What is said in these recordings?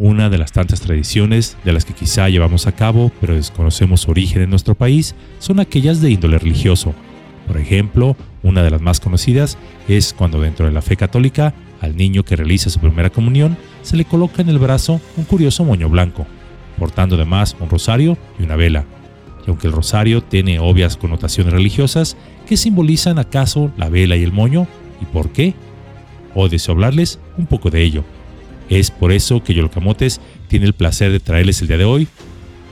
Una de las tantas tradiciones de las que quizá llevamos a cabo, pero desconocemos su origen en nuestro país, son aquellas de índole religioso. Por ejemplo, una de las más conocidas es cuando dentro de la fe católica, al niño que realiza su primera comunión se le coloca en el brazo un curioso moño blanco, portando además un rosario y una vela. Y aunque el rosario tiene obvias connotaciones religiosas, ¿qué simbolizan acaso la vela y el moño? ¿Y por qué? Hoy deseo hablarles un poco de ello. Es por eso que Yolcamotes tiene el placer de traerles el día de hoy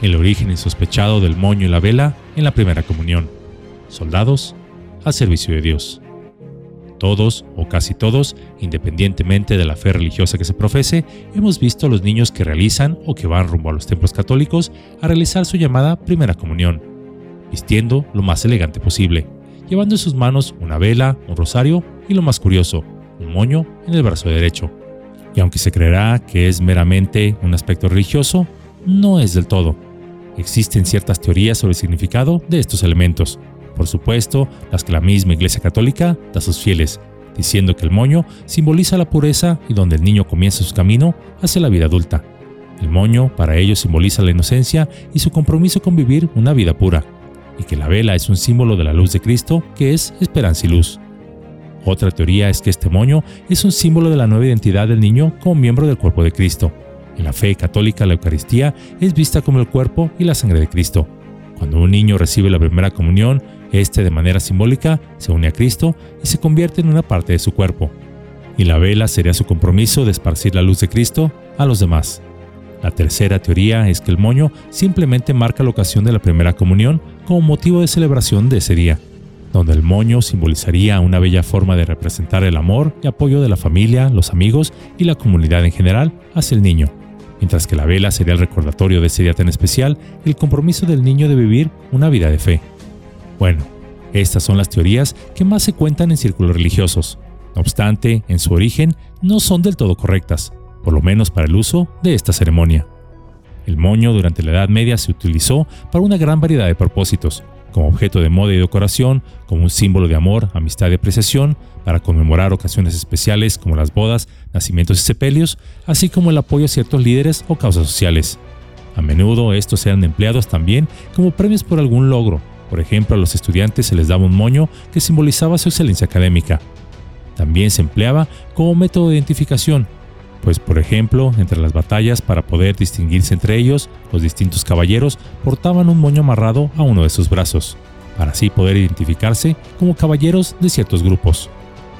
el origen insospechado del moño y la vela en la primera comunión. Soldados al servicio de Dios. Todos, o casi todos, independientemente de la fe religiosa que se profese, hemos visto a los niños que realizan o que van rumbo a los templos católicos a realizar su llamada primera comunión, vistiendo lo más elegante posible, llevando en sus manos una vela, un rosario y lo más curioso, un moño en el brazo derecho y aunque se creerá que es meramente un aspecto religioso, no es del todo. Existen ciertas teorías sobre el significado de estos elementos, por supuesto las que la misma Iglesia Católica da a sus fieles, diciendo que el moño simboliza la pureza y donde el niño comienza su camino hacia la vida adulta. El moño para ellos simboliza la inocencia y su compromiso con vivir una vida pura, y que la vela es un símbolo de la luz de Cristo que es esperanza y luz. Otra teoría es que este moño es un símbolo de la nueva identidad del niño como miembro del cuerpo de Cristo. En la fe católica la Eucaristía es vista como el cuerpo y la sangre de Cristo. Cuando un niño recibe la primera comunión, este de manera simbólica se une a Cristo y se convierte en una parte de su cuerpo. Y la vela sería su compromiso de esparcir la luz de Cristo a los demás. La tercera teoría es que el moño simplemente marca la ocasión de la primera comunión como motivo de celebración de ese día donde el moño simbolizaría una bella forma de representar el amor y apoyo de la familia, los amigos y la comunidad en general hacia el niño, mientras que la vela sería el recordatorio de ese día tan especial el compromiso del niño de vivir una vida de fe. Bueno, estas son las teorías que más se cuentan en círculos religiosos. No obstante, en su origen no son del todo correctas, por lo menos para el uso de esta ceremonia. El moño durante la Edad Media se utilizó para una gran variedad de propósitos, como objeto de moda y decoración, como un símbolo de amor, amistad y apreciación, para conmemorar ocasiones especiales como las bodas, nacimientos y sepelios, así como el apoyo a ciertos líderes o causas sociales. A menudo estos eran empleados también como premios por algún logro. Por ejemplo, a los estudiantes se les daba un moño que simbolizaba su excelencia académica. También se empleaba como método de identificación, pues por ejemplo, entre las batallas para poder distinguirse entre ellos, los distintos caballeros portaban un moño amarrado a uno de sus brazos, para así poder identificarse como caballeros de ciertos grupos.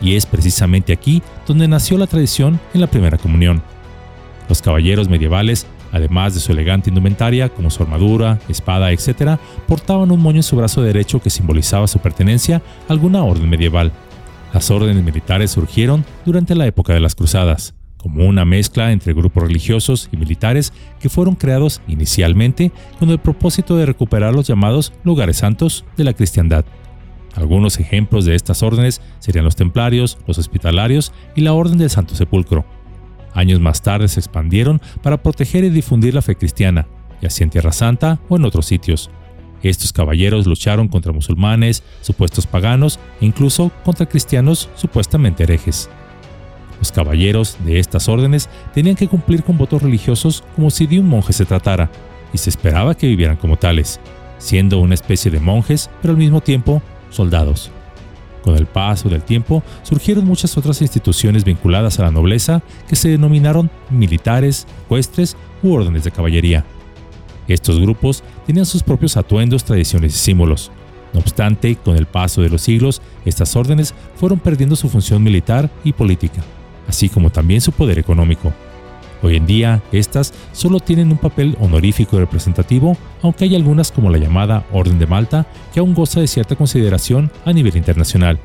Y es precisamente aquí donde nació la tradición en la primera comunión. Los caballeros medievales, además de su elegante indumentaria como su armadura, espada, etc., portaban un moño en su brazo derecho que simbolizaba su pertenencia a alguna orden medieval. Las órdenes militares surgieron durante la época de las cruzadas, como una mezcla entre grupos religiosos y militares que fueron creados inicialmente con el propósito de recuperar los llamados lugares santos de la cristiandad. Algunos ejemplos de estas órdenes serían los templarios, los hospitalarios y la Orden del Santo Sepulcro. Años más tarde se expandieron para proteger y difundir la fe cristiana, ya sea en Tierra Santa o en otros sitios. Estos caballeros lucharon contra musulmanes, supuestos paganos e incluso contra cristianos supuestamente herejes. Los caballeros de estas órdenes tenían que cumplir con votos religiosos como si de un monje se tratara, y se esperaba que vivieran como tales, siendo una especie de monjes, pero al mismo tiempo soldados. Con el paso del tiempo surgieron muchas otras instituciones vinculadas a la nobleza que se denominaron militares, ecuestres u órdenes de caballería. Estos grupos tenían sus propios atuendos, tradiciones y símbolos. No obstante, con el paso de los siglos, estas órdenes fueron perdiendo su función militar y política así como también su poder económico. Hoy en día, estas solo tienen un papel honorífico y representativo, aunque hay algunas como la llamada Orden de Malta, que aún goza de cierta consideración a nivel internacional.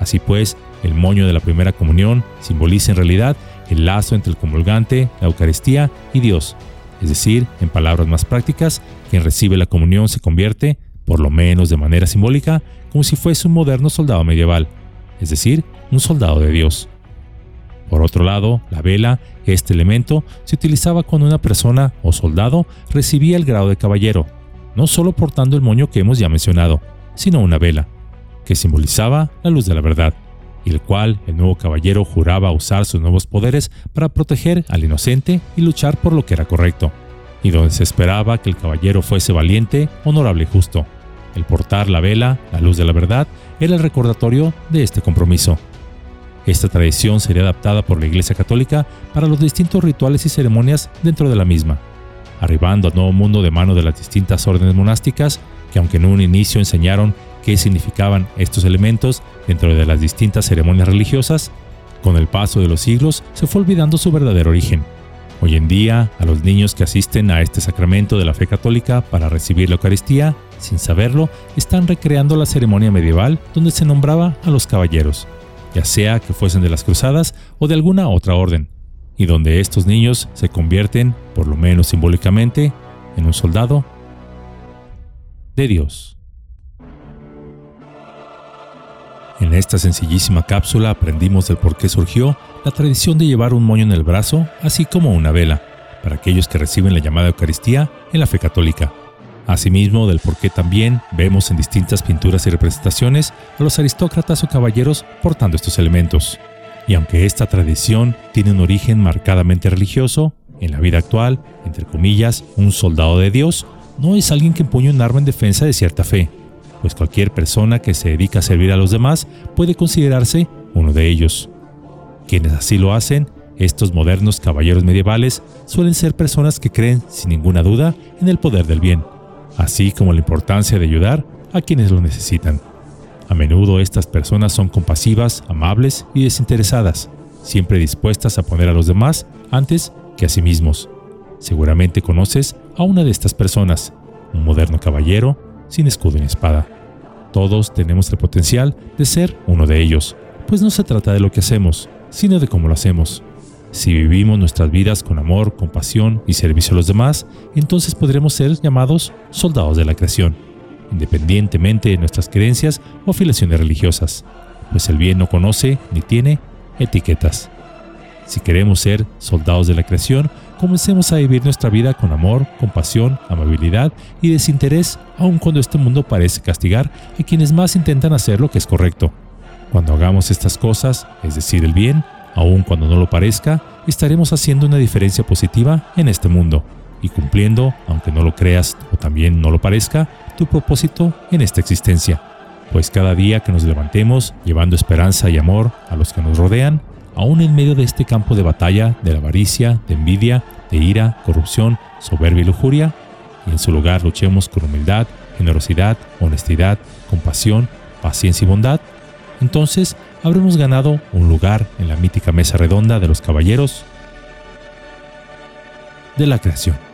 Así pues, el moño de la primera comunión simboliza en realidad el lazo entre el comulgante, la Eucaristía y Dios, es decir, en palabras más prácticas, quien recibe la comunión se convierte, por lo menos de manera simbólica, como si fuese un moderno soldado medieval, es decir, un soldado de Dios. Por otro lado, la vela, este elemento, se utilizaba cuando una persona o soldado recibía el grado de caballero, no solo portando el moño que hemos ya mencionado, sino una vela, que simbolizaba la luz de la verdad. y el cual el nuevo caballero juraba usar sus nuevos poderes para proteger al inocente y luchar por lo que era correcto, y donde se esperaba que el caballero fuese valiente, honorable y justo. El portar la vela, la luz de la verdad, era el recordatorio de este compromiso. Esta tradición sería adaptada por la Iglesia Católica para los distintos rituales y ceremonias dentro de la misma, arribando al nuevo mundo de mano de las distintas órdenes monásticas que aunque en un inicio enseñaron qué significaban estos elementos dentro de las distintas ceremonias religiosas, con el paso de los siglos se fue olvidando su verdadero origen. Hoy en día, a los niños que asisten a este sacramento de la fe católica para recibir la Eucaristía, sin saberlo, están recreando la ceremonia medieval donde se nombraba a los caballeros, ya sea que fuesen de las cruzadas o de alguna otra orden, y donde estos niños se convierten, por lo menos simbólicamente, en un soldado de Dios. En esta sencillísima cápsula aprendimos del por qué surgió la tradición de llevar un moño en el brazo, así como una vela, para aquellos que reciben la llamada Eucaristía en la fe católica. Asimismo, del por qué también vemos en distintas pinturas y representaciones a los aristócratas o caballeros portando estos elementos. Y aunque esta tradición tiene un origen marcadamente religioso, en la vida actual, entre comillas, un soldado de Dios no es alguien que empuña un arma en defensa de cierta fe, pues cualquier persona que se dedica a servir a los demás puede considerarse uno de ellos. Quienes así lo hacen, estos modernos caballeros medievales, suelen ser personas que creen sin ninguna duda en el poder del bien, así como la importancia de ayudar a quienes lo necesitan. A menudo estas personas son compasivas, amables y desinteresadas, siempre dispuestas a poner a los demás antes que a sí mismos. Seguramente conoces a una de estas personas, un moderno caballero sin escudo ni espada. Todos tenemos el potencial de ser uno de ellos, pues no se trata de lo que hacemos, sino de cómo lo hacemos. Si vivimos nuestras vidas con amor, compasión y servicio a los demás, entonces podremos ser llamados soldados de la creación, independientemente de nuestras creencias o afiliaciones religiosas, pues el bien no conoce ni tiene etiquetas. Si queremos ser soldados de la creación, comencemos a vivir nuestra vida con amor, compasión, amabilidad y desinterés, aun cuando este mundo parece castigar a quienes más intentan hacer lo que es correcto. Cuando hagamos estas cosas, es decir, el bien, aun cuando no lo parezca, estaremos haciendo una diferencia positiva en este mundo y cumpliendo, aunque no lo creas o también no lo parezca, tu propósito en esta existencia. Pues cada día que nos levantemos llevando esperanza y amor a los que nos rodean, aún en medio de este campo de batalla de la avaricia, de envidia, de ira, corrupción, soberbia y lujuria, y en su lugar luchemos con humildad, generosidad, honestidad, compasión, paciencia y bondad, entonces habremos ganado un lugar en la mítica mesa redonda de los caballeros de la creación.